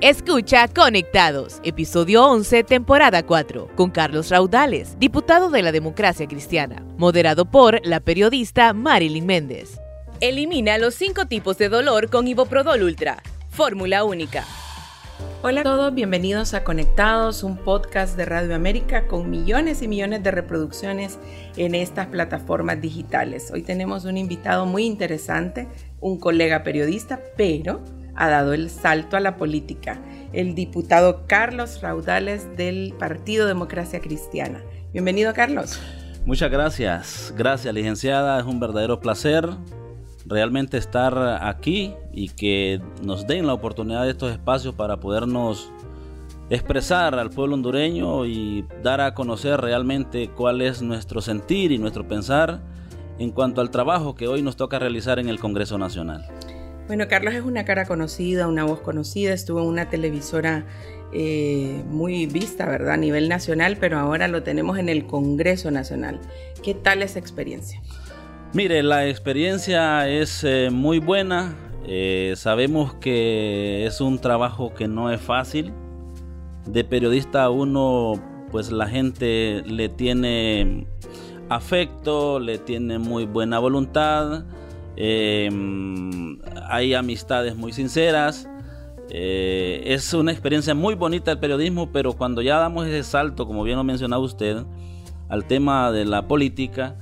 Escucha Conectados, episodio 11, temporada 4, con Carlos Raudales, diputado de la Democracia Cristiana, moderado por la periodista Marilyn Méndez. Elimina los cinco tipos de dolor con Iboprodol Ultra, fórmula única. Hola a todos, bienvenidos a Conectados, un podcast de Radio América con millones y millones de reproducciones en estas plataformas digitales. Hoy tenemos un invitado muy interesante, un colega periodista, pero ha dado el salto a la política, el diputado Carlos Raudales del Partido Democracia Cristiana. Bienvenido, Carlos. Muchas gracias. Gracias, licenciada. Es un verdadero placer realmente estar aquí y que nos den la oportunidad de estos espacios para podernos expresar al pueblo hondureño y dar a conocer realmente cuál es nuestro sentir y nuestro pensar en cuanto al trabajo que hoy nos toca realizar en el Congreso Nacional. Bueno, Carlos es una cara conocida, una voz conocida, estuvo en una televisora eh, muy vista, ¿verdad? A nivel nacional, pero ahora lo tenemos en el Congreso Nacional. ¿Qué tal esa experiencia? Mire, la experiencia es eh, muy buena. Eh, sabemos que es un trabajo que no es fácil. De periodista uno, pues la gente le tiene afecto, le tiene muy buena voluntad Em, hay amistades muy sinceras. Eh, es una experiencia muy bonita el periodismo, pero cuando ya damos ese salto, como bien lo mencionaba usted, al tema de la política,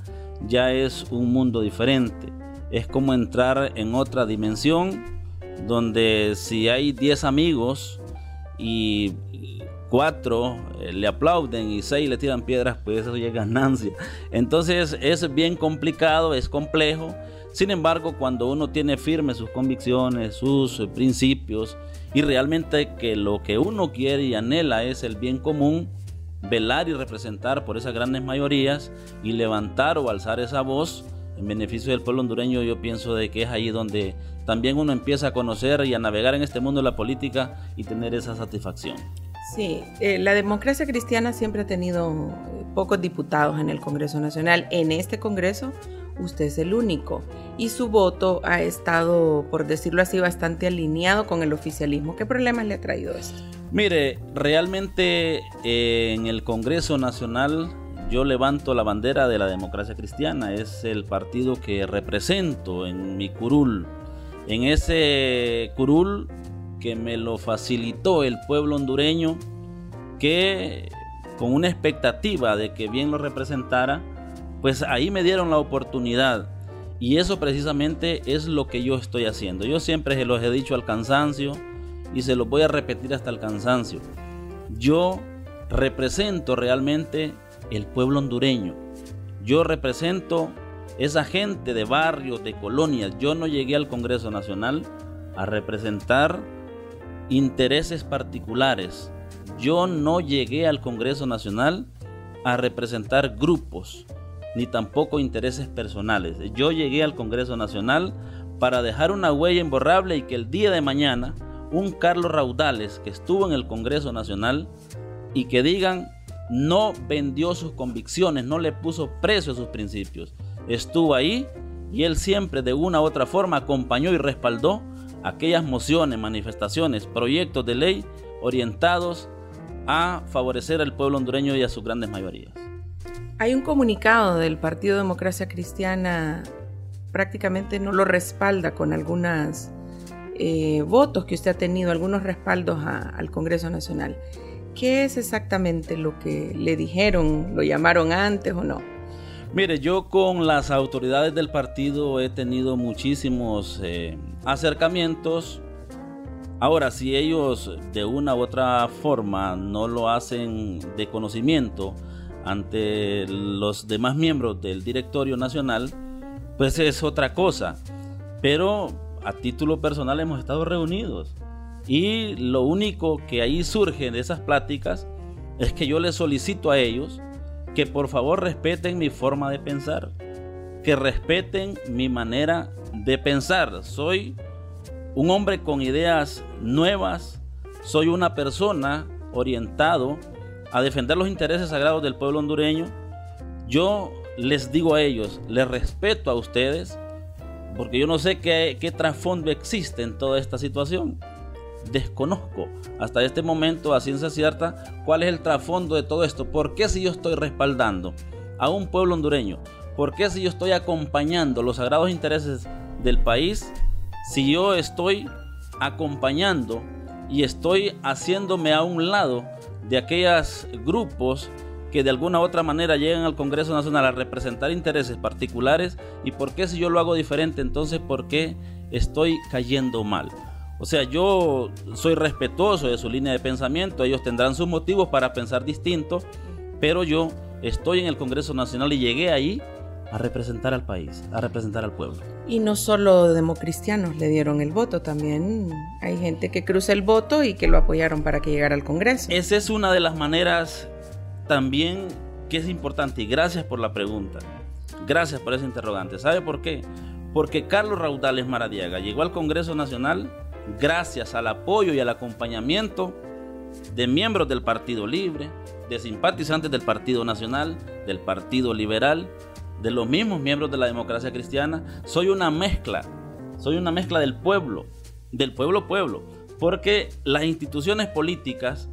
ya es un mundo diferente. Es como entrar en otra dimensión donde si hay 10 amigos y cuatro eh, le aplauden y seis le tiran piedras, pues eso ya es ganancia. Entonces es bien complicado, es complejo sin embargo, cuando uno tiene firmes sus convicciones, sus eh, principios y realmente que lo que uno quiere y anhela es el bien común, velar y representar por esas grandes mayorías y levantar o alzar esa voz en beneficio del pueblo hondureño, yo pienso de que es ahí donde también uno empieza a conocer y a navegar en este mundo de la política y tener esa satisfacción. Sí, eh, la democracia cristiana siempre ha tenido pocos diputados en el Congreso Nacional. En este Congreso usted es el único. Y su voto ha estado, por decirlo así, bastante alineado con el oficialismo. ¿Qué problemas le ha traído esto? Mire, realmente eh, en el Congreso Nacional yo levanto la bandera de la democracia cristiana. Es el partido que represento en mi curul. En ese curul que me lo facilitó el pueblo hondureño, que con una expectativa de que bien lo representara, pues ahí me dieron la oportunidad. Y eso precisamente es lo que yo estoy haciendo. Yo siempre se los he dicho al cansancio y se los voy a repetir hasta el cansancio. Yo represento realmente el pueblo hondureño. Yo represento esa gente de barrios, de colonias. Yo no llegué al Congreso Nacional a representar intereses particulares. Yo no llegué al Congreso Nacional a representar grupos ni tampoco intereses personales. Yo llegué al Congreso Nacional para dejar una huella imborrable y que el día de mañana un Carlos Raudales que estuvo en el Congreso Nacional y que digan no vendió sus convicciones, no le puso precio a sus principios. Estuvo ahí y él siempre de una u otra forma acompañó y respaldó aquellas mociones, manifestaciones, proyectos de ley orientados a favorecer al pueblo hondureño y a sus grandes mayorías. Hay un comunicado del Partido Democracia Cristiana, prácticamente no lo respalda con algunos eh, votos que usted ha tenido, algunos respaldos al Congreso Nacional. ¿Qué es exactamente lo que le dijeron? ¿Lo llamaron antes o no? Mire, yo con las autoridades del partido he tenido muchísimos eh, acercamientos. Ahora, si ellos de una u otra forma no lo hacen de conocimiento, ante los demás miembros del directorio nacional, pues es otra cosa. Pero a título personal hemos estado reunidos y lo único que ahí surge de esas pláticas es que yo les solicito a ellos que por favor respeten mi forma de pensar, que respeten mi manera de pensar. Soy un hombre con ideas nuevas, soy una persona orientado a defender los intereses sagrados del pueblo hondureño, yo les digo a ellos, les respeto a ustedes, porque yo no sé qué, trasfondo existe en toda esta situación. desconozco hasta este momento a ciencia cierta cuál es el trasfondo de todo esto. ¿Por qué si yo estoy respaldando a un pueblo hondureño? ¿Por qué si yo estoy acompañando los sagrados intereses del país? Si yo estoy acompañando y estoy haciéndome a un lado de aquellos grupos que de alguna otra manera llegan al Congreso Nacional a representar intereses particulares y por qué si yo lo hago diferente, entonces por qué estoy cayendo mal. O sea, yo soy respetuoso de su línea de pensamiento, ellos tendrán sus motivos para pensar distinto, pero yo estoy en el Congreso Nacional y llegué ahí a representar al país, a representar al pueblo. Y no solo democristianos le dieron el voto, también hay gente que cruza el voto y que lo apoyaron para que llegara al Congreso. Esa es una de las maneras también que es importante y gracias por la pregunta. Gracias por ese interrogante. ¿Sabe por qué? Porque Carlos Raudales Maradiaga llegó al Congreso Nacional gracias al apoyo y al acompañamiento de miembros del Partido Libre, de simpatizantes del Partido Nacional, del Partido Liberal, de los mismos miembros de la democracia cristiana, soy una mezcla, soy una mezcla del pueblo, del pueblo pueblo, porque las instituciones políticas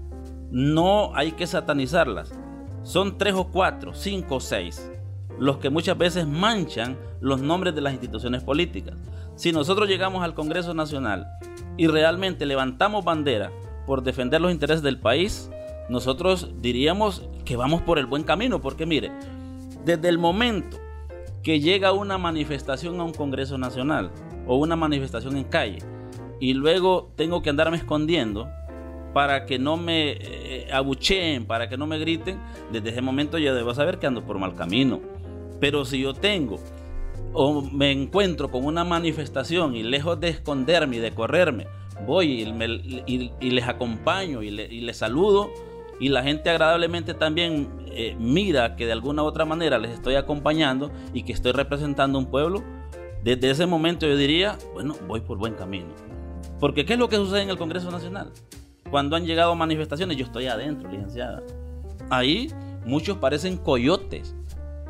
no hay que satanizarlas. Son tres o cuatro, cinco o seis, los que muchas veces manchan los nombres de las instituciones políticas. Si nosotros llegamos al Congreso Nacional y realmente levantamos bandera por defender los intereses del país, nosotros diríamos que vamos por el buen camino, porque mire, desde el momento que llega una manifestación a un Congreso Nacional o una manifestación en calle y luego tengo que andarme escondiendo para que no me eh, abucheen, para que no me griten, desde ese momento yo debo saber que ando por mal camino. Pero si yo tengo o me encuentro con una manifestación y lejos de esconderme y de correrme, voy y, les acompaño y, les saludo, y la gente agradablemente también eh, mira que de alguna u otra manera les estoy acompañando y que estoy representando un pueblo, desde ese momento yo diría, bueno, voy por buen camino. Porque ¿qué es lo que sucede en el Congreso Nacional? Cuando han llegado manifestaciones, yo estoy adentro, licenciada. Ahí muchos parecen coyotes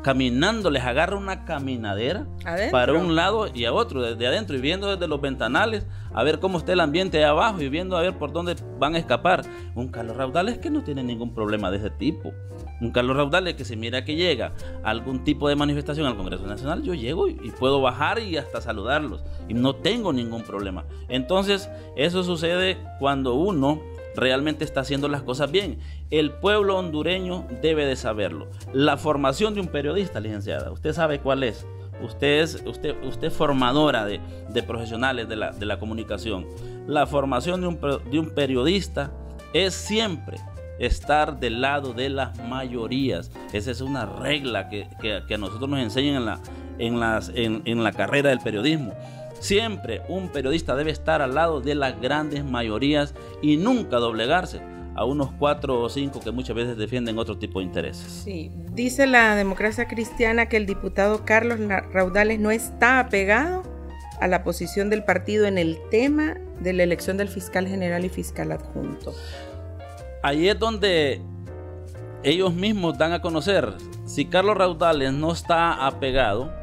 caminando, les agarra una caminadera para un lado y a otro, desde adentro, y viendo desde los ventanales a ver cómo está el ambiente de abajo y viendo a ver por dónde van a escapar. Un Carlos Raudales que no tiene ningún problema de ese tipo. Un Carlos Raudales que se mira que llega a algún tipo de manifestación al Congreso Nacional, yo llego y, y puedo bajar y hasta saludarlos. Y no tengo ningún problema. Entonces, eso sucede cuando uno realmente está haciendo las cosas bien. El pueblo hondureño debe de saberlo. La formación de un periodista, licenciada, usted sabe cuál es. Usted es, usted, usted formadora de, profesionales de la, comunicación. La formación de un, de un periodista es siempre estar del lado de las mayorías. Esa es una regla que, a nosotros nos enseñan en la carrera del periodismo. Siempre un periodista debe estar al lado de las grandes mayorías y nunca doblegarse a unos cuatro o cinco que muchas veces defienden otro tipo de intereses. Sí, dice la democracia cristiana que el diputado Carlos Raudales no está apegado a la posición del partido en el tema de la elección del fiscal general y fiscal adjunto. Ahí es donde ellos mismos dan a conocer si Carlos Raudales no está apegado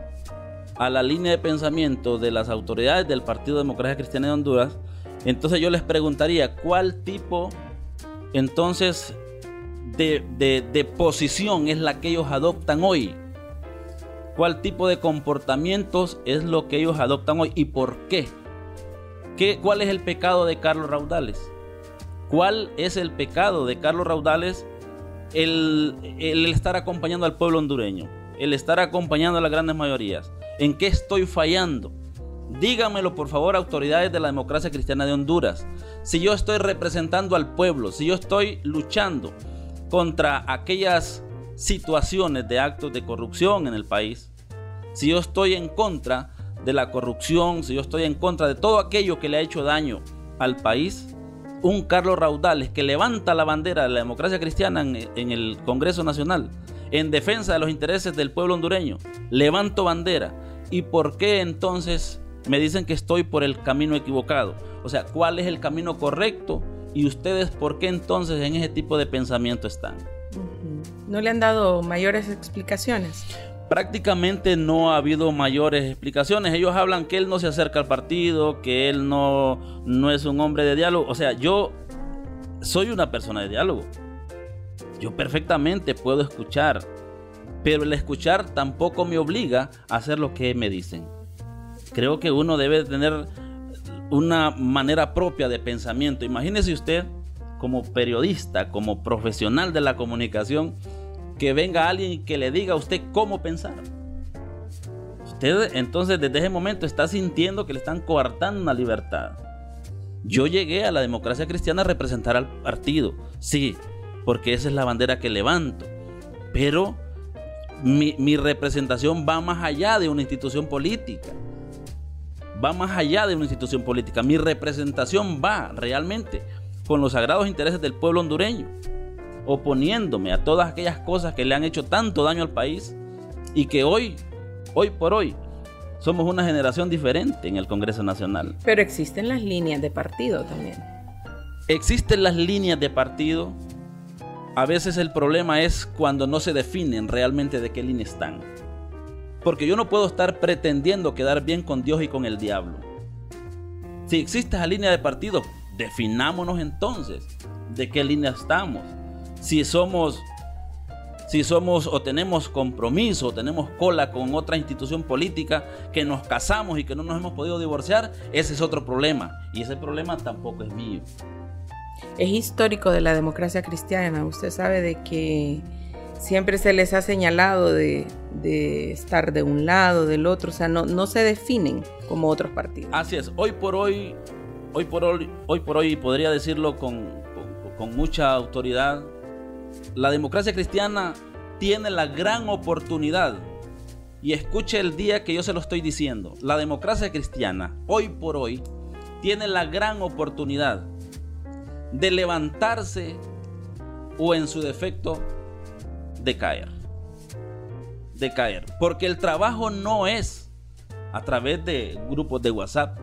a la línea de pensamiento de las autoridades del Partido Democracia Cristiana de Honduras, entonces yo les preguntaría cuál tipo entonces de, de, posición es la que ellos adoptan hoy. ¿Cuál tipo de comportamientos es lo que ellos adoptan hoy y por qué? ¿Qué ¿Cuál es el pecado de Carlos Raudales? ¿Cuál es el pecado de Carlos Raudales el, el estar acompañando al pueblo hondureño? El estar acompañando a las grandes mayorías. ¿En qué estoy fallando? Dígamelo por favor autoridades de la democracia cristiana de Honduras. Si yo estoy representando al pueblo, si yo estoy luchando contra aquellas situaciones de actos de corrupción en el país, si yo estoy en contra de la corrupción, si yo estoy en contra de todo aquello que le ha hecho daño al país, un Carlos Raudales que levanta la bandera de la democracia cristiana en, el Congreso Nacional en defensa de los intereses del pueblo hondureño, levanto bandera ¿Y por qué entonces me dicen que estoy por el camino equivocado? O sea, ¿cuál es el camino correcto? ¿Y ustedes por qué entonces en ese tipo de pensamiento están? ¿No le han dado mayores explicaciones? prácticamente no ha habido mayores explicaciones. Ellos hablan que él no se acerca al partido, que él no, no es un hombre de diálogo. O sea, yo soy una persona de diálogo. Yo perfectamente puedo escuchar, pero el escuchar tampoco me obliga a hacer lo que me dicen. Creo que uno debe tener una manera propia de pensamiento. Imagínese usted como periodista, como profesional de la comunicación, que venga alguien que le diga a usted cómo pensar. Usted entonces desde ese momento está sintiendo que le están coartando una libertad. Yo llegué a la democracia cristiana a representar al partido, sí, porque esa es la bandera que levanto. Pero mi, mi representación va más allá de una institución política. Va más allá de una institución política. Mi representación va realmente con los sagrados intereses del pueblo hondureño oponiéndome a todas aquellas cosas que le han hecho tanto daño al país y que hoy, hoy por hoy, somos una generación diferente en el Congreso Nacional. Pero existen las líneas de partido también. Existen las líneas de partido. A veces el problema es cuando no se definen realmente de qué línea están. Porque yo no puedo estar pretendiendo quedar bien con Dios y con el diablo. Si existe esa línea de partido, definámonos entonces de qué línea estamos si somos si somos o tenemos compromiso, o tenemos cola con otra institución política, que nos casamos y que no nos hemos podido divorciar, ese es otro problema. Y ese problema tampoco es mío. Es histórico de la democracia cristiana. Usted sabe de que siempre se les ha señalado de, estar de un lado, del otro. O sea, no, no se definen como otros partidos. Así es. Hoy por hoy, hoy por hoy, hoy por hoy podría decirlo con, con mucha autoridad la democracia cristiana tiene la gran oportunidad, y escuche el día que yo se lo estoy diciendo, la democracia cristiana, hoy por hoy, tiene la gran oportunidad de levantarse o en su defecto de caer. De caer. Porque el trabajo no es a través de grupos de WhatsApp.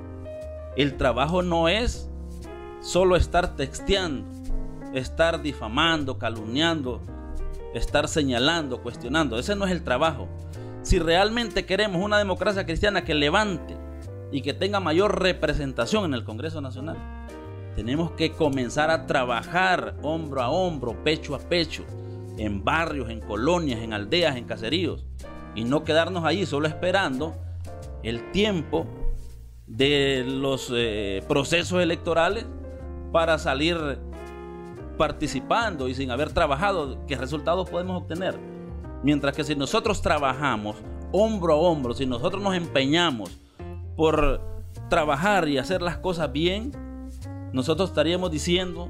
El trabajo no es solo estar texteando estar difamando, calumniando, estar señalando, cuestionando. Ese no es el trabajo. Si realmente queremos una democracia cristiana que levante y que tenga mayor representación en el Congreso Nacional, tenemos que comenzar a trabajar hombro a hombro, pecho a pecho, en barrios, en colonias, en aldeas, en caseríos, y no quedarnos ahí solo esperando el tiempo de los eh, procesos electorales para salir participando y sin haber trabajado, ¿qué resultados podemos obtener? Mientras que si nosotros trabajamos hombro a hombro, si nosotros nos empeñamos por trabajar y hacer las cosas bien, nosotros estaríamos diciendo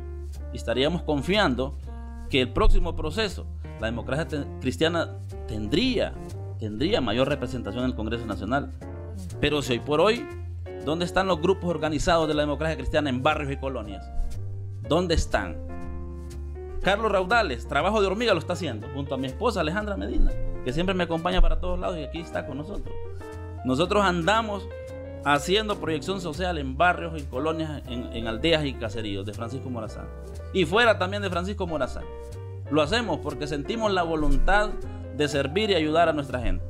y estaríamos confiando que el próximo proceso, la democracia cristiana tendría, tendría mayor representación en el Congreso Nacional. Pero si hoy por hoy, ¿dónde están los grupos organizados de la democracia cristiana en barrios y colonias? ¿Dónde están? Carlos Raudales, trabajo de hormiga lo está haciendo, junto a mi esposa Alejandra Medina, que siempre me acompaña para todos lados y aquí está con nosotros. Nosotros andamos haciendo proyección social en barrios, en colonias, en, aldeas y caseríos de Francisco Morazán. Y fuera también de Francisco Morazán. Lo hacemos porque sentimos la voluntad de servir y ayudar a nuestra gente.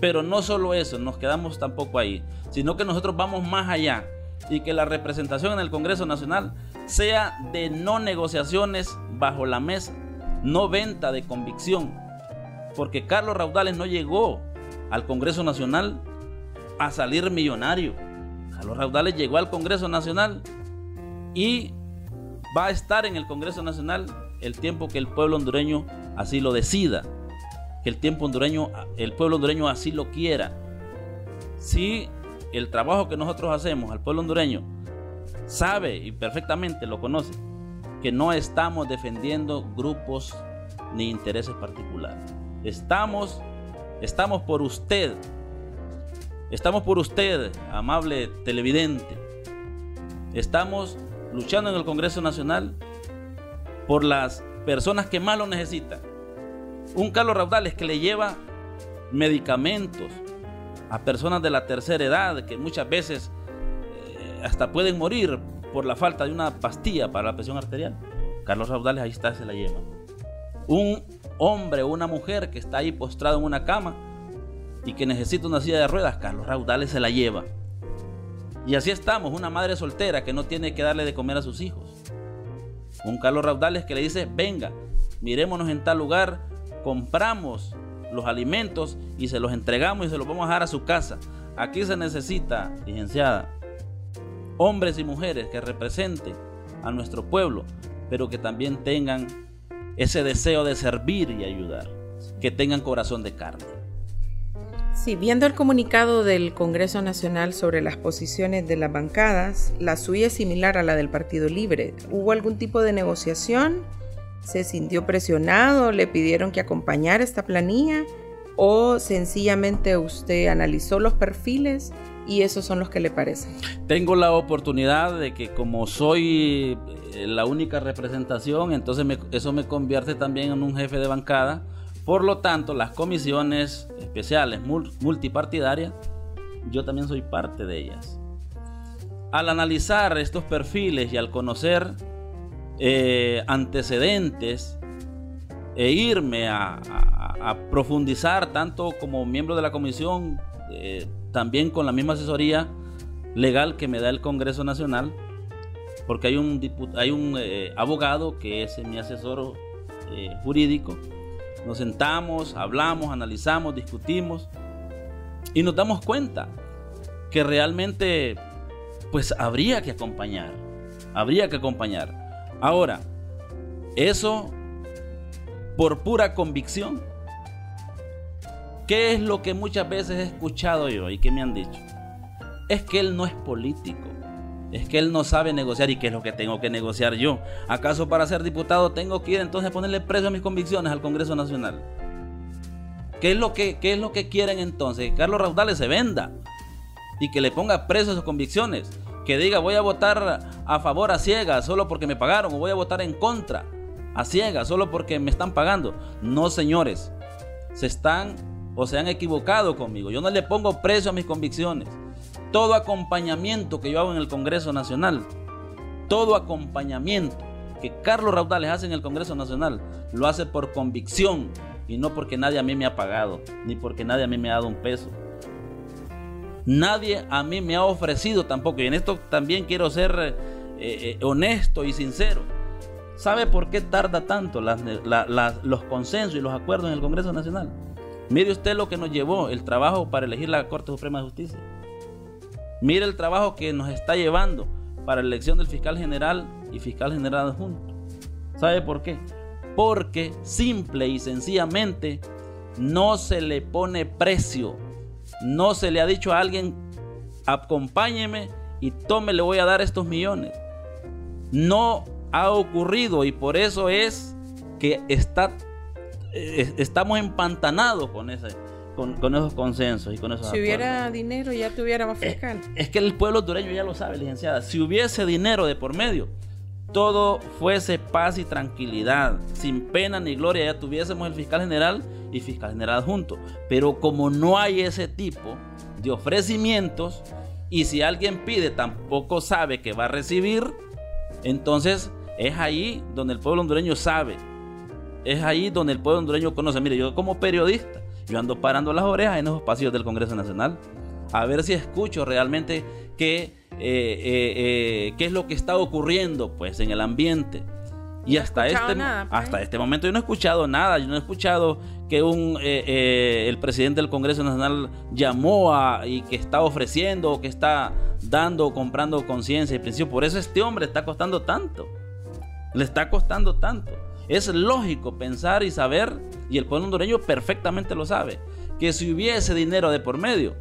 Pero no solo eso, nos quedamos tampoco ahí, sino que nosotros vamos más allá y que la representación en el Congreso Nacional sea de no negociaciones bajo la mesa, no venta de convicción, porque Carlos Raudales no llegó al Congreso Nacional a salir millonario. Carlos Raudales llegó al Congreso Nacional y va a estar en el Congreso Nacional el tiempo que el pueblo hondureño así lo decida, que el tiempo hondureño, el pueblo hondureño así lo quiera. Si el trabajo que nosotros hacemos al pueblo hondureño sabe y perfectamente lo conoce que no estamos defendiendo grupos ni intereses particulares. Estamos estamos por usted. Estamos por usted, amable televidente. Estamos luchando en el Congreso Nacional por las personas que más lo necesitan. Un Carlos Raudales que le lleva medicamentos, a personas de la tercera edad que muchas veces eh, hasta pueden morir por la falta de una pastilla para la presión arterial. Carlos Raudales ahí está, se la lleva. Un hombre o una mujer que está ahí postrado en una cama y que necesita una silla de ruedas, Carlos Raudales se la lleva. Y así estamos, una madre soltera que no tiene que darle de comer a sus hijos. Un Carlos Raudales que le dice, venga, mirémonos en tal lugar, compramos los alimentos y se los entregamos y se los vamos a dar a su casa. Aquí se necesita, licenciada, hombres y mujeres que representen a nuestro pueblo, pero que también tengan ese deseo de servir y ayudar, que tengan corazón de carne. Sí, viendo el comunicado del Congreso Nacional sobre las posiciones de las bancadas, la suya es similar a la del Partido Libre. ¿Hubo algún tipo de negociación? ¿Se sintió presionado? ¿Le pidieron que acompañara esta planilla? ¿O sencillamente usted analizó los perfiles y esos son los que le parecen? Tengo la oportunidad de que como soy eh, la única representación, entonces eso me convierte también en un jefe de bancada por lo tanto, las comisiones especiales multipartidarias, yo también soy parte de ellas. Al analizar estos perfiles y al conocer eh, antecedentes e irme a, profundizar tanto como miembro de la comisión, eh, también con la misma asesoría legal que me da el Congreso Nacional, porque hay un, hay un eh, abogado que es mi asesor jurídico, nos sentamos, hablamos, analizamos, discutimos y nos damos cuenta que realmente pues habría que acompañar, habría que acompañar. Ahora, eso por pura convicción. ¿Qué es lo que muchas veces he escuchado yo y que me han dicho? Es que él no es político. Es que él no sabe negociar y qué es lo que tengo que negociar yo. ¿Acaso para ser diputado tengo que ir entonces a ponerle precio a mis convicciones al Congreso Nacional? ¿Qué es lo que, es lo que quieren entonces? Que Carlos Raudales se venda y que le ponga precio a sus convicciones. Que diga voy a votar a favor a ciegas solo porque me pagaron o voy a votar en contra a ciegas solo porque me están pagando. No, señores. Se están o se han equivocado conmigo. Yo no le pongo precio a mis convicciones todo acompañamiento que yo hago en el Congreso Nacional, todo acompañamiento que Carlos Raudales hace en el Congreso Nacional, lo hace por convicción y no porque nadie a mí me ha pagado, ni porque nadie a mí me ha dado un peso. Nadie a mí me ha ofrecido tampoco, y en esto también quiero ser eh, eh, honesto y sincero. ¿Sabe por qué tarda tanto los consensos y los acuerdos en el Congreso Nacional? Mire usted lo que nos llevó el trabajo para elegir la Corte Suprema de Justicia. Mire el trabajo que nos está llevando para la elección del fiscal general y fiscal general adjunto. ¿Sabe por qué? Porque simple y sencillamente no se le pone precio. No se le ha dicho a alguien, acompáñeme y tome, le voy a dar estos millones. No ha ocurrido y por eso es que está, eh, estamos empantanados con ese, con, esos consensos y con esos Si hubiera dinero ya tuviéramos eh, fiscal. Es, que el pueblo dureño ya lo sabe, licenciada. Si hubiese dinero de por medio, todo fuese paz y tranquilidad, sin pena ni gloria, ya tuviésemos el fiscal general y fiscal general juntos. Pero como no hay ese tipo de ofrecimientos, y si alguien pide tampoco sabe que va a recibir, entonces es ahí donde el pueblo hondureño sabe. Es ahí donde el pueblo hondureño conoce. Mire, yo como periodista, yo ando parando las orejas en esos pasillos del Congreso Nacional a ver si escucho realmente qué, eh, eh, eh, qué es lo que está ocurriendo pues en el ambiente. Y hasta este, pues. hasta este momento yo no he escuchado nada, yo no he escuchado que un, el presidente del Congreso Nacional llamó a, y que está ofreciendo o que está dando o comprando conciencia y principio. Por eso este hombre está costando tanto. Le está costando tanto. Es lógico pensar y saber, y el pueblo hondureño perfectamente lo sabe, que si hubiese dinero de por medio,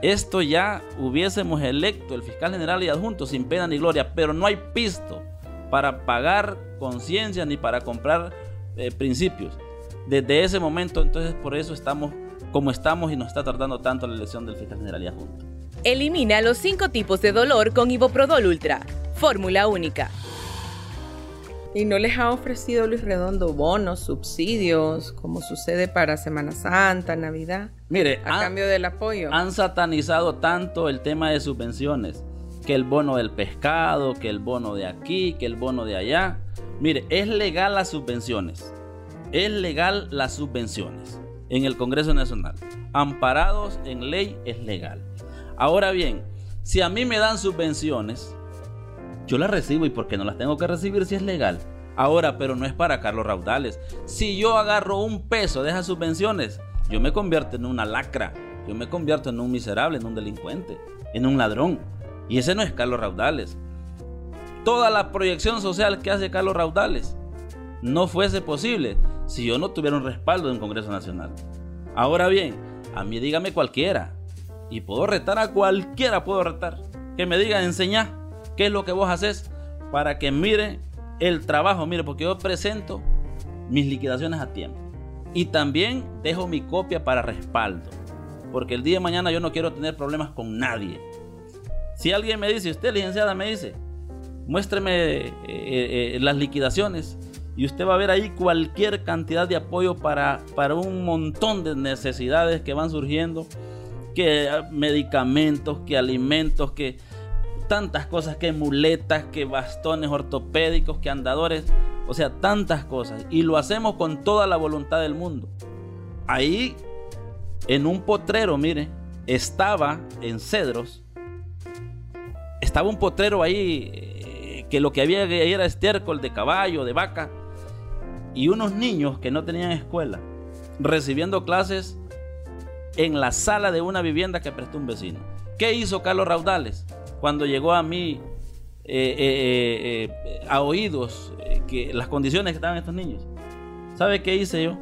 esto ya hubiésemos electo el fiscal general y adjunto sin pena ni gloria, pero no hay pisto para pagar conciencia ni para comprar eh, principios. Desde ese momento, entonces, por eso estamos como estamos y nos está tardando tanto la elección del fiscal general y adjunto. Elimina los cinco tipos de dolor con Iboprodol Ultra. Fórmula única. ¿Y no les ha ofrecido Luis Redondo bonos, subsidios, como sucede para Semana Santa, Navidad? Mire, a cambio del apoyo. Han satanizado tanto el tema de subvenciones, que el bono del pescado, que el bono de aquí, que el bono de allá. Mire, es legal las subvenciones. Es legal las subvenciones en el Congreso Nacional. amparados en ley es legal. Ahora bien, si a mí me dan subvenciones, yo las recibo y por qué no las tengo que recibir si es legal. Ahora, pero no es para Carlos Raudales. Si yo agarro un peso de esas subvenciones, yo me convierto en una lacra, yo me convierto en un miserable, en un delincuente, en un ladrón. Y ese no es Carlos Raudales. Toda la proyección social que hace Carlos Raudales no fuese posible si yo no tuviera un respaldo en un Congreso Nacional. Ahora bien, a mí dígame cualquiera. Y puedo retar a cualquiera, puedo retar. Que me diga, enseñá qué es lo que vos haces para que mire el trabajo. Mire, porque yo presento mis liquidaciones a tiempo. Y también dejo mi copia para respaldo. Porque el día de mañana yo no quiero tener problemas con nadie. Si alguien me dice, usted licenciada me dice, muéstreme eh, eh, eh, las liquidaciones y usted va a ver ahí cualquier cantidad de apoyo para, para un montón de necesidades que van surgiendo, que medicamentos, que alimentos, que tantas cosas, que muletas, que bastones ortopédicos, que andadores, o sea, tantas cosas. Y lo hacemos con toda la voluntad del mundo. Ahí, en un potrero, mire, estaba en Cedros, estaba un potrero ahí eh, que lo que había era estiércol de caballo, de vaca, y unos niños que no tenían escuela, recibiendo clases en la sala de una vivienda que prestó un vecino. ¿Qué hizo Carlos Raudales cuando llegó a mí eh, eh, a oídos que las condiciones que estaban estos niños? ¿Sabe qué hice yo?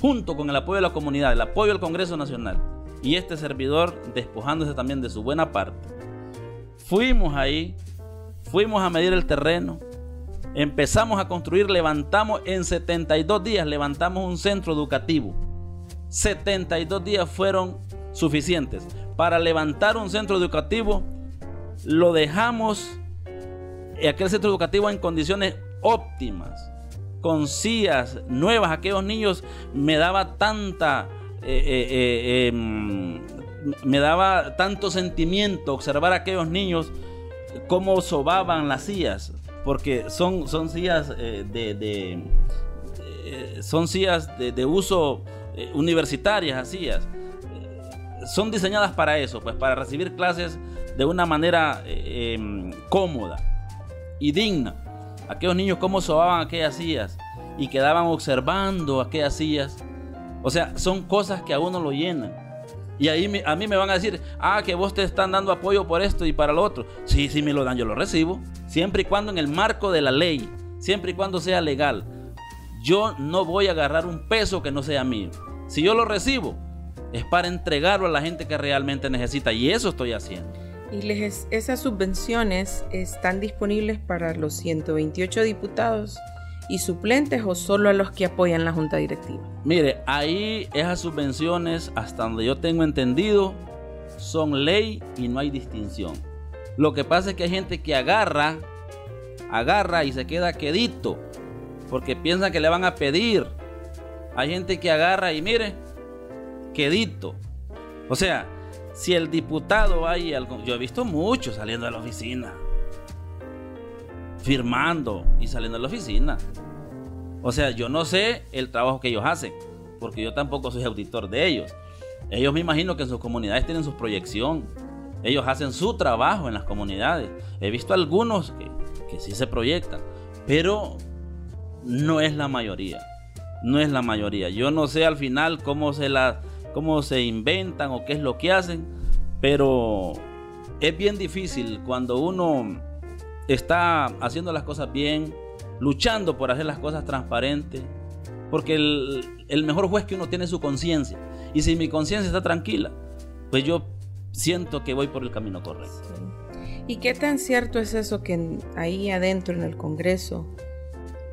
Junto con el apoyo de la comunidad, el apoyo del Congreso Nacional y este servidor despojándose también de su buena parte, Fuimos ahí, fuimos a medir el terreno, empezamos a construir, levantamos en 72 días, levantamos un centro educativo. 72 días fueron suficientes. Para levantar un centro educativo, lo dejamos, eh, aquel centro educativo en condiciones óptimas, con sillas nuevas. Aquellos niños me daba tanta eh, eh, em, me daba tanto sentimiento observar a aquellos niños cómo sobaban las sillas, porque son, son sillas eh, de, eh, son sillas de, uso eh, universitarias, sillas. son diseñadas para eso, pues para recibir clases de una manera em, cómoda y digna. Aquellos niños cómo sobaban aquellas sillas y quedaban observando aquellas sillas. O sea, son cosas que a uno lo llenan. Y ahí a mí me van a decir, ah, que vos te están dando apoyo por esto y para lo otro. Sí, sí me lo dan, yo lo recibo. Siempre y cuando en el marco de la ley, siempre y cuando sea legal. Yo no voy a agarrar un peso que no sea mío. Si yo lo recibo, es para entregarlo a la gente que realmente necesita. Y eso estoy haciendo. Y esas subvenciones están disponibles para los 128 diputados y suplentes o solo a los que apoyan la junta directiva? Mire, ahí esas subvenciones, hasta donde yo tengo entendido, son ley y no hay distinción. Lo que pasa es que hay gente que agarra, agarra y se queda quedito, porque piensa que le van a pedir. Hay gente que agarra y mire, quedito. O sea, si el diputado hay yo he visto muchos saliendo de la oficina firmando y saliendo de la oficina. O sea, yo no sé el trabajo que ellos hacen, porque yo tampoco soy auditor de ellos. Ellos me imagino que en sus comunidades tienen su proyección. Ellos hacen su trabajo en las comunidades. He visto algunos que, que sí se proyectan, pero no es la mayoría. No es la mayoría. Yo no sé al final cómo se, la, cómo se inventan o qué es lo que hacen, pero es bien difícil cuando uno está haciendo las cosas bien, luchando por hacer las cosas transparentes, porque el, mejor juez que uno tiene es su conciencia. Y si mi conciencia está tranquila, pues yo siento que voy por el camino correcto. ¿Y qué tan cierto es eso que ahí adentro en el Congreso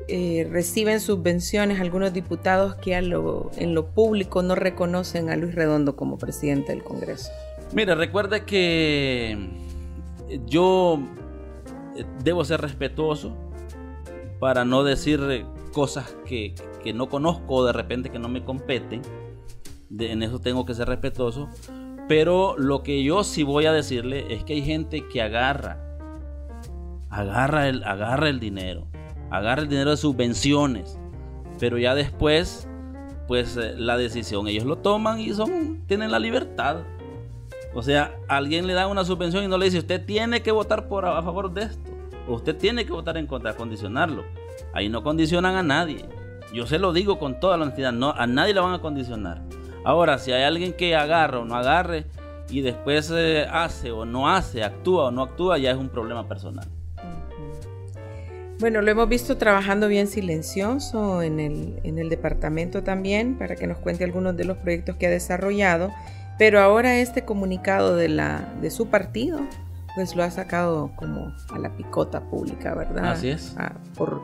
eh, reciben subvenciones algunos diputados que en lo público no reconocen a Luis Redondo como presidente del Congreso? Mire, recuerde que yo debo ser respetuoso para no decir cosas que, no conozco o de repente que no me competen. en eso tengo que ser respetuoso. Pero lo que yo sí voy a decirle es que hay gente que agarra, agarra el, agarra el dinero, agarra el dinero de subvenciones, pero ya después pues eh, la decisión ellos lo toman y son tienen la libertad. O sea, alguien le da una subvención y no le dice, usted tiene que votar por, a favor de esto. Usted tiene que votar en contra, condicionarlo. Ahí no condicionan a nadie. Yo se lo digo con toda la honestidad, no, a nadie le van a condicionar. Ahora, si hay alguien que agarra o no agarre y después eh, hace o no hace, actúa o no actúa, ya es un problema personal. Bueno, lo hemos visto trabajando bien silencioso en el, en el departamento también, para que nos cuente algunos de los proyectos que ha desarrollado. Pero ahora este comunicado de, la, de su partido, pues lo ha sacado como a la picota pública, ¿verdad? Así es. Ah, por,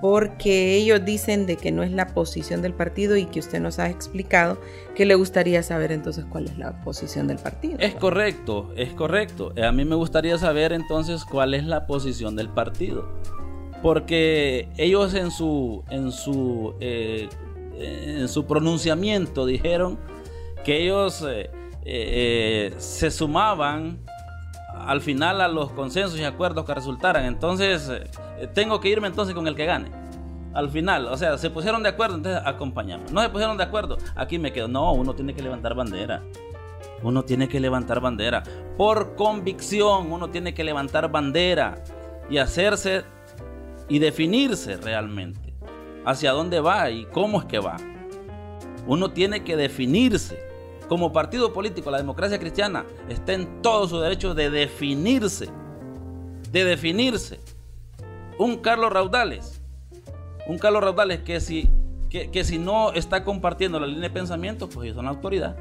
porque ellos dicen de que no es la posición del partido y que usted nos ha explicado que le gustaría saber entonces cuál es la posición del partido. Es correcto, es correcto. A mí me gustaría saber entonces cuál es la posición del partido. Porque ellos en su, en su, eh, en su pronunciamiento dijeron que ellos eh, eh, se sumaban al final a los consensos y acuerdos que resultaran. Entonces, tengo que irme entonces con el que gane. Al final, o sea, se pusieron de acuerdo, entonces acompañamos. No se pusieron de acuerdo, aquí me quedo. No, uno tiene que levantar bandera. Uno tiene que levantar bandera. Por convicción, uno tiene que levantar bandera y hacerse y definirse realmente hacia dónde va y cómo es que va. Uno tiene que definirse como partido político, la democracia cristiana está en todo su derecho de definirse, de definirse. Un Carlos Raudales, un Carlos Raudales que si, que, si no está compartiendo la línea de pensamiento, pues ellos son la autoridad.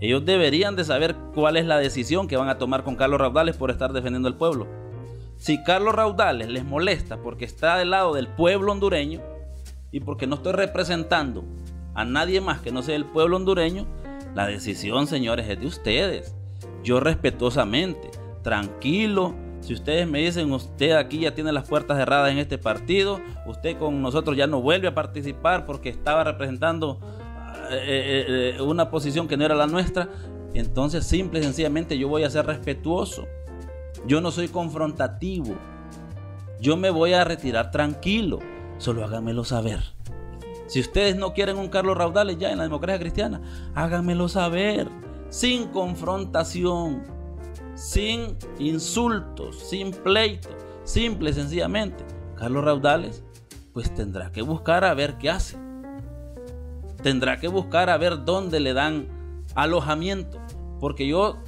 Ellos deberían de saber cuál es la decisión que van a tomar con Carlos Raudales por estar defendiendo al pueblo. Si Carlos Raudales les molesta porque está del lado del pueblo hondureño y porque no estoy representando a nadie más que no sea el pueblo hondureño, la decisión, señores, es de ustedes. Yo respetuosamente, tranquilo. Si ustedes me dicen, usted aquí ya tiene las puertas cerradas en este partido, usted con nosotros ya no vuelve a participar porque estaba representando eh, eh, eh, una posición que no era la nuestra, entonces simple y sencillamente yo voy a ser respetuoso. Yo no soy confrontativo. Yo me voy a retirar tranquilo. Solo háganmelo saber. Si ustedes no quieren un Carlos Raudales ya en la democracia cristiana, háganmelo saber, sin confrontación, sin insultos, sin pleito, simple sencillamente. Carlos Raudales, pues tendrá que buscar a ver qué hace. Tendrá que buscar a ver dónde le dan alojamiento. Porque yo,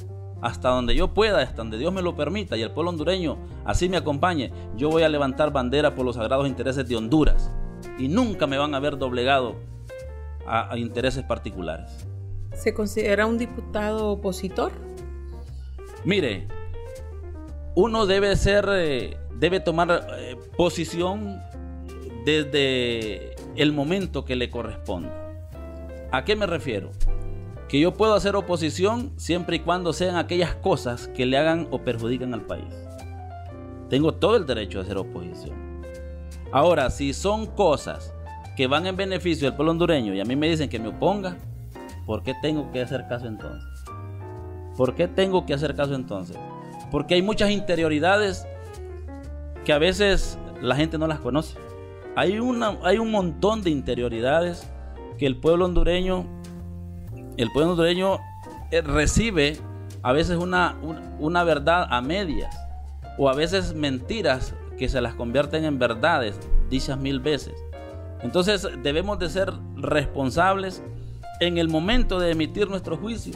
hasta donde yo pueda, hasta donde Dios me lo permita y el pueblo hondureño así me acompañe, yo voy a levantar bandera por los sagrados intereses de Honduras y nunca me van a ver doblegado a, intereses particulares. ¿Se considera un diputado opositor? Mire, uno debe ser, eh, debe tomar eh, posición desde el momento que le corresponda. ¿A qué me refiero? Que yo puedo hacer oposición siempre y cuando sean aquellas cosas que le hagan o perjudican al país. Tengo todo el derecho a hacer oposición. Ahora, si son cosas que van en beneficio del pueblo hondureño y a mí me dicen que me oponga, ¿por qué tengo que hacer caso entonces? ¿Por qué tengo que hacer caso entonces? Porque hay muchas interioridades que a veces la gente no las conoce. Hay, una, hay un montón de interioridades que el pueblo hondureño, el pueblo hondureño eh, recibe a veces una, una verdad a medias o a veces mentiras que se las convierten en verdades dichas mil veces. Entonces debemos de ser responsables en el momento de emitir nuestro juicio.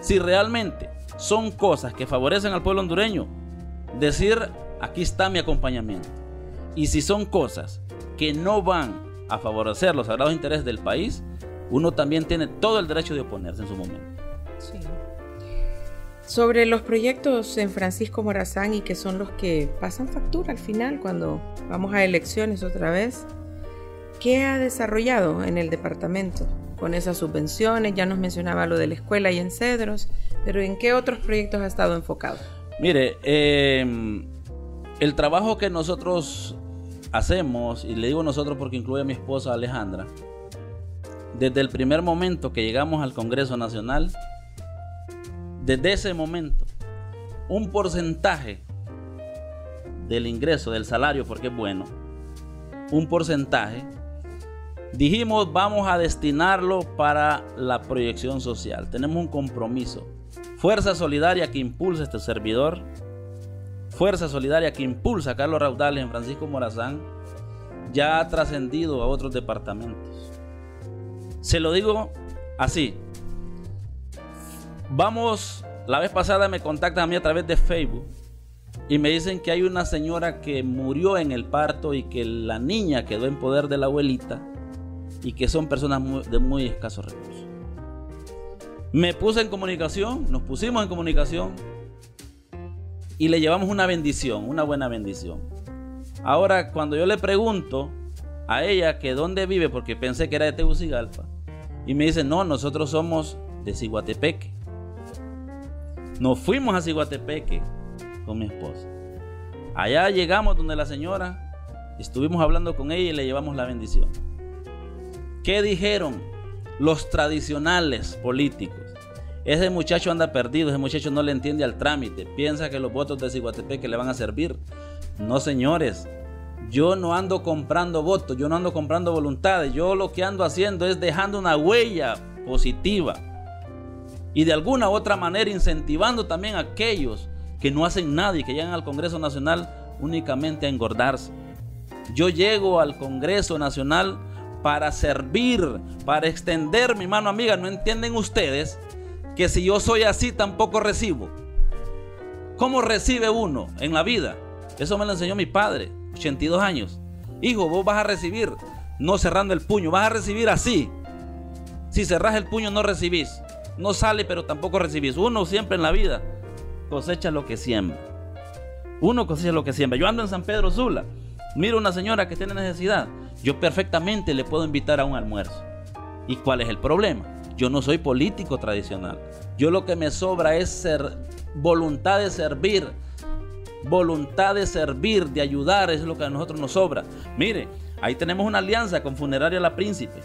Si realmente son cosas que favorecen al pueblo hondureño, decir aquí está mi acompañamiento. Y si son cosas que no van a favorecer los sagrados intereses del país, uno también tiene todo el derecho de oponerse en su momento. Sí. Sobre los proyectos en Francisco Morazán y que son los que pasan factura al final cuando vamos a elecciones otra vez, ¿qué ha desarrollado en el departamento con esas subvenciones? Ya nos mencionaba lo de la escuela y en Cedros, pero ¿en qué otros proyectos ha estado enfocado? Mire, em, el trabajo que nosotros hacemos, y le digo nosotros porque incluye a mi esposa Alejandra, desde el primer momento que llegamos al Congreso Nacional, desde ese momento un porcentaje del ingreso, del salario, porque es bueno, un porcentaje Dijimos, vamos a destinarlo para la proyección social. Tenemos un compromiso. Fuerza solidaria que impulsa este servidor. Fuerza solidaria que impulsa a Carlos Raudales en Francisco Morazán. Ya ha trascendido a otros departamentos. Se lo digo así. Vamos, la vez pasada me contactan a mí a través de Facebook y me dicen que hay una señora que murió en el parto y que la niña quedó en poder de la abuelita y que son personas de muy escasos recursos. Me puse en comunicación, nos pusimos en comunicación y le llevamos una bendición, una buena bendición. Ahora, cuando yo le pregunto a ella que dónde vive, porque pensé que era de Tegucigalpa, y me dice, no, nosotros somos de Ciguatepeque. Nos fuimos a Ciguatepeque con mi esposa. Allá llegamos donde la señora, estuvimos hablando con ella y le llevamos la bendición. ¿Qué dijeron los tradicionales políticos? Ese muchacho anda perdido, ese muchacho no le entiende al trámite, piensa que los votos de Ciguatepeque le van a servir. No, señores, yo no ando comprando votos, yo no ando comprando voluntades, yo lo que ando haciendo es dejando una huella positiva y de alguna u otra manera incentivando también a aquellos que no hacen nada y que llegan al Congreso Nacional únicamente a engordarse. Yo llego al Congreso Nacional para servir, para extender mi mano amiga. ¿No entienden ustedes que si yo soy así tampoco recibo? ¿Cómo recibe uno en la vida? Eso me lo enseñó mi padre, 82 años. Hijo, vos vas a recibir no cerrando el puño, vas a recibir así. Si cerras el puño no recibís. No sale, pero tampoco recibís. Uno siempre en la vida cosecha lo que siembra. Uno cosecha lo que siembra. Yo ando en San Pedro Sula. Miro una señora que tiene necesidad yo perfectamente le puedo invitar a un almuerzo. ¿Y cuál es el problema? Yo no soy político tradicional. Yo lo que me sobra es ser voluntad de servir. Voluntad de servir, de ayudar, es lo que a nosotros nos sobra. Mire, ahí tenemos una alianza con Funeraria La Príncipe.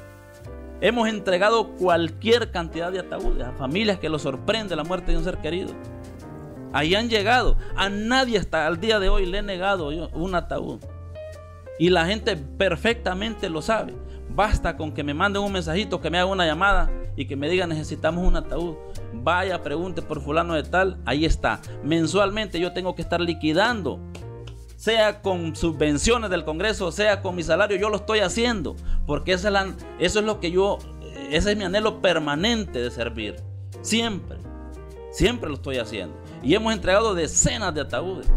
Hemos entregado cualquier cantidad de ataúdes a familias que los sorprende la muerte de un ser querido. Ahí han llegado. A nadie hasta el día de hoy le he negado un ataúd. Y la gente perfectamente lo sabe. Basta con que me manden un mensajito, que me haga una llamada y que me digan necesitamos un ataúd. Vaya, pregunte por fulano de tal, ahí está. Mensualmente yo tengo que estar liquidando. Sea con subvenciones del Congreso, sea con mi salario, yo lo estoy haciendo. Porque eso es lo que yo, ese es mi anhelo permanente de servir. Siempre, siempre lo estoy haciendo. Y hemos entregado decenas de ataúdes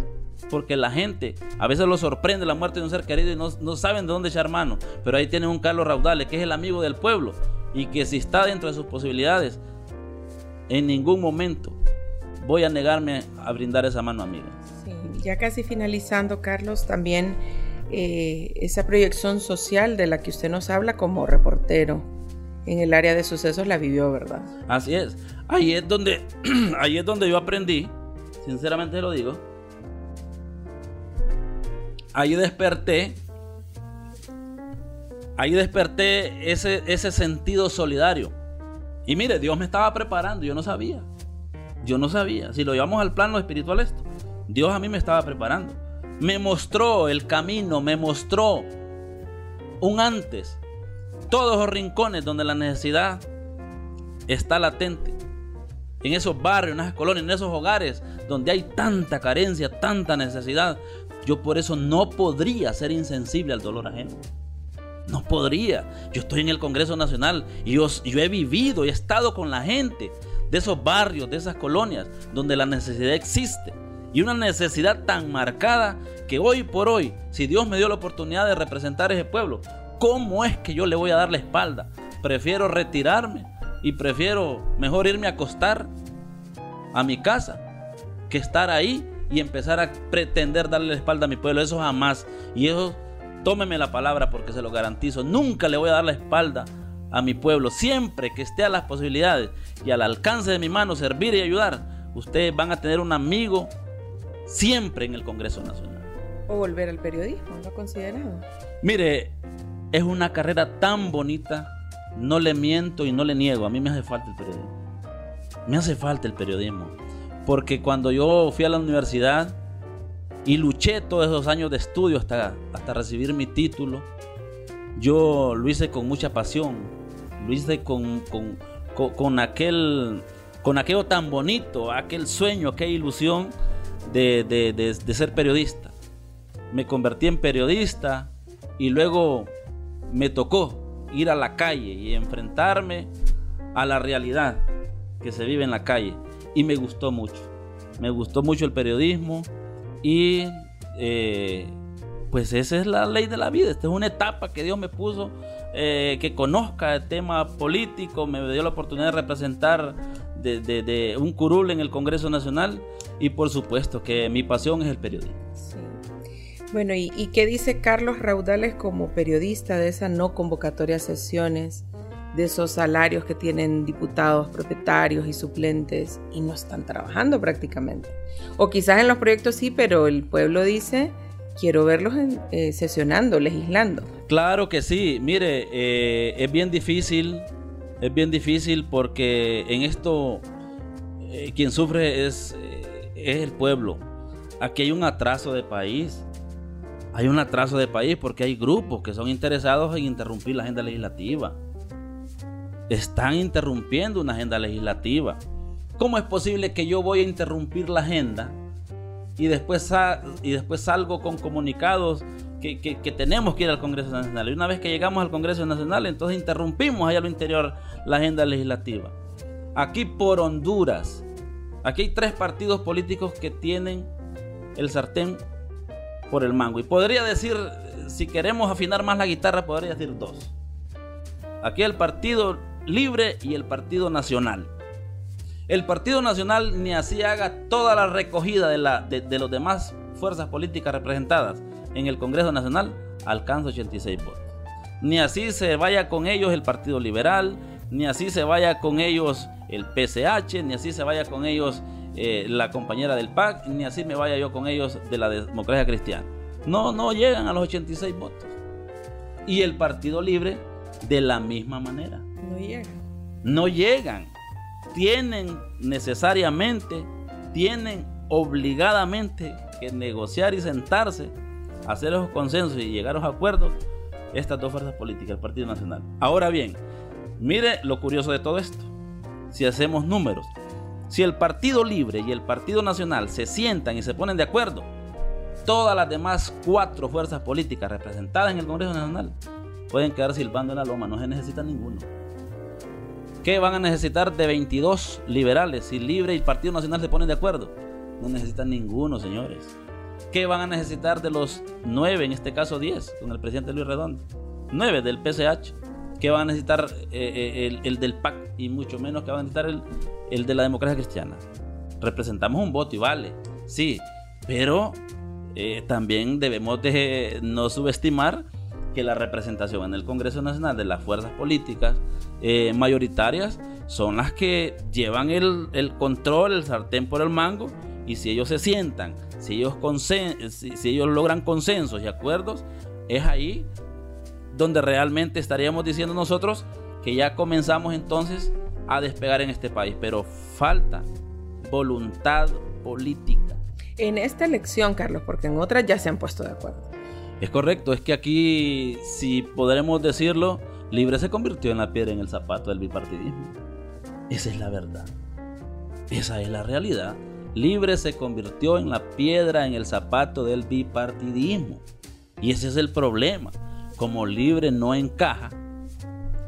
porque la gente a veces lo sorprende la muerte de un ser querido y no, saben de dónde echar mano. Pero ahí tienen un Carlos Raudales, que es el amigo del pueblo y que si está dentro de sus posibilidades, en ningún momento voy a negarme a brindar esa mano amiga. ya casi finalizando, Carlos, también eh, esa proyección social de la que usted nos habla como reportero en el área de sucesos la vivió, ¿verdad? Así es. Ahí es donde, ahí es donde yo aprendí, sinceramente lo digo, ahí desperté, ahí desperté ese, ese sentido solidario. Y mire, Dios me estaba preparando, yo no sabía. Yo no sabía. Si lo llevamos al plano espiritual esto, Dios a mí me estaba preparando. Me mostró el camino, me mostró un antes. Todos los rincones donde la necesidad está latente. En esos barrios, en esas colonias, en esos hogares donde hay tanta carencia, tanta necesidad. Yo por eso no podría ser insensible al dolor ajeno. No podría. Yo estoy en el Congreso Nacional y yo, he vivido y he estado con la gente de esos barrios, de esas colonias, donde la necesidad existe. Y una necesidad tan marcada que hoy por hoy, si Dios me dio la oportunidad de representar a ese pueblo, ¿cómo es que yo le voy a dar la espalda? Prefiero retirarme y prefiero mejor irme a acostar a mi casa que estar ahí y empezar a pretender darle la espalda a mi pueblo. Eso jamás. Y eso, tómeme la palabra porque se lo garantizo. Nunca le voy a dar la espalda a mi pueblo. Siempre que esté a las posibilidades y al alcance de mi mano servir y ayudar, ustedes van a tener un amigo siempre en el Congreso Nacional. O volver al periodismo, ¿lo considerado? Mire, es una carrera tan bonita. No le miento y no le niego. A mí me hace falta el periodismo. Me hace falta el periodismo. Porque cuando yo fui a la universidad y luché todos esos años de estudio hasta, hasta recibir mi título, yo lo hice con mucha pasión, lo hice con, con, aquel, con aquello tan bonito, aquel sueño, aquella ilusión de, de ser periodista. Me convertí en periodista y luego me tocó ir a la calle y enfrentarme a la realidad que se vive en la calle. Y me gustó mucho. Me gustó mucho el periodismo y eh, pues esa es la ley de la vida. Esta es una etapa que Dios me puso, eh, que conozca el tema político, me dio la oportunidad de representar de, un curul en el Congreso Nacional y por supuesto que mi pasión es el periodismo. Bueno, ¿y, ¿y, qué dice Carlos Raudales como periodista de esa no convocatoria sesiones, de esos salarios que tienen diputados, propietarios y suplentes y no están trabajando prácticamente? O quizás en los proyectos sí, pero el pueblo dice, quiero verlos eh, sesionando, legislando. Claro que sí, mire, eh, es bien difícil, es bien difícil porque en esto eh, quien sufre es, es el pueblo. Aquí hay un atraso de país hay un atraso de país porque hay grupos que son interesados en interrumpir la agenda legislativa. Están interrumpiendo una agenda legislativa. ¿Cómo es posible que yo voy a interrumpir la agenda y después, y después salgo con comunicados que, tenemos que ir al Congreso Nacional? Y una vez que llegamos al Congreso Nacional, entonces interrumpimos allá al interior la agenda legislativa. Aquí por Honduras, aquí hay tres partidos políticos que tienen el sartén por el mango. Y podría decir, si queremos afinar más la guitarra, podría decir dos. Aquí el Partido Libre y el Partido Nacional. El Partido Nacional ni así haga toda la recogida de, la, de, los demás fuerzas políticas representadas en el Congreso Nacional, alcanza 86 votos. Ni así se vaya con ellos el Partido Liberal, ni así se vaya con ellos el PCH, ni así se vaya con ellos eh, la compañera del PAC, ni así me vaya yo con ellos de la democracia cristiana. No, no llegan a los 86 votos. Y el Partido Libre de la misma manera. No llegan. No llegan. Tienen necesariamente, tienen obligadamente que negociar y sentarse, hacer los consensos y llegar a los acuerdos estas dos fuerzas políticas, el Partido Nacional. Ahora bien, mire lo curioso de todo esto. Si hacemos números, si el Partido Libre y el Partido Nacional se sientan y se ponen de acuerdo, todas las demás cuatro fuerzas políticas representadas en el Congreso Nacional pueden quedar silbando en la loma, no se necesita ninguno. ¿Qué van a necesitar de 22 liberales si Libre y el Partido Nacional se ponen de acuerdo? No necesitan ninguno, señores. ¿Qué van a necesitar de los 9, en este caso 10, con el presidente Luis Redondo? 9 del PCH. ¿Qué van a necesitar eh, eh, el, del PAC? Y mucho menos que van a necesitar el, el de la democracia cristiana. Representamos un voto y vale, sí, pero eh, también debemos de no subestimar que la representación en el Congreso Nacional de las fuerzas políticas eh, mayoritarias son las que llevan el, control, el sartén por el mango, y si ellos se sientan, si ellos, si ellos logran consensos y acuerdos, es ahí donde realmente estaríamos diciendo nosotros que ya comenzamos entonces a despegar en este país, pero falta voluntad política. En esta elección, Carlos, porque en otras ya se han puesto de acuerdo. Es correcto, es que aquí, si podremos decirlo, Libre se convirtió en la piedra en el zapato del bipartidismo. Esa es la verdad. Esa es la realidad. Libre se convirtió en la piedra en el zapato del bipartidismo. Y ese es el problema. Como Libre no encaja,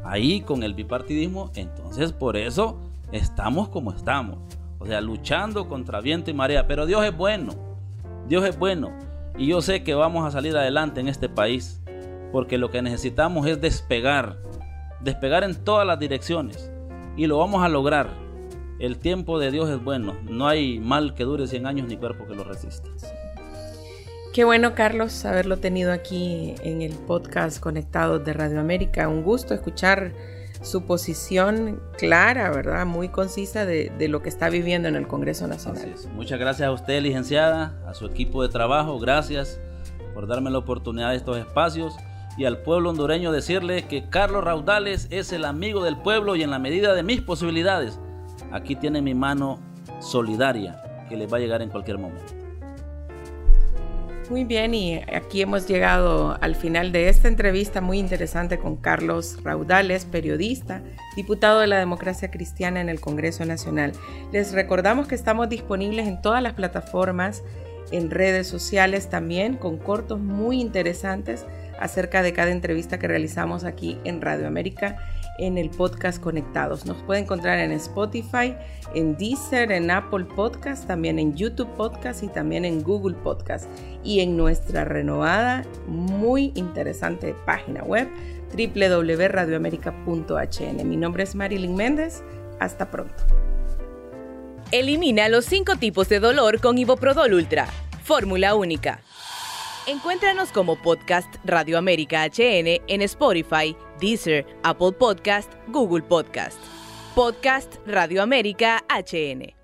ahí con el bipartidismo, entonces por eso estamos como estamos. O sea, luchando contra viento y marea. Pero Dios es bueno. Dios es bueno. Y yo sé que vamos a salir adelante en este país. Porque lo que necesitamos es despegar. Despegar en todas las direcciones. Y lo vamos a lograr. El tiempo de Dios es bueno. No hay mal que dure 100 años ni cuerpo que lo resista. Qué bueno, Carlos, haberlo tenido aquí en el podcast conectado de Radio América. Un gusto escuchar su posición clara, ¿verdad? Muy concisa de, lo que está viviendo en el Congreso Nacional. Muchas gracias a usted, licenciada, a su equipo de trabajo. Gracias por darme la oportunidad de estos espacios y al pueblo hondureño decirle que Carlos Raudales es el amigo del pueblo y en la medida de mis posibilidades, aquí tiene mi mano solidaria que les va a llegar en cualquier momento. Muy bien, y aquí hemos llegado al final de esta entrevista muy interesante con Carlos Raudales, periodista, diputado de la democracia cristiana en el Congreso Nacional. Les recordamos que estamos disponibles en todas las plataformas, en redes sociales también, con cortos muy interesantes acerca de cada entrevista que realizamos aquí en Radio América en el podcast Conectados. Nos puede encontrar en Spotify, en Deezer, en Apple Podcast, también en YouTube Podcast y también en Google Podcast y en nuestra renovada, muy interesante página web www.radioamerica.hn. Mi nombre es Marilyn Méndez. Hasta pronto. Elimina los cinco tipos de dolor con Iboprodol Ultra. Fórmula única. Encuéntranos como podcast Radio América HN en Spotify, Deezer, Apple Podcast, Google Podcast. Podcast Radio América HN.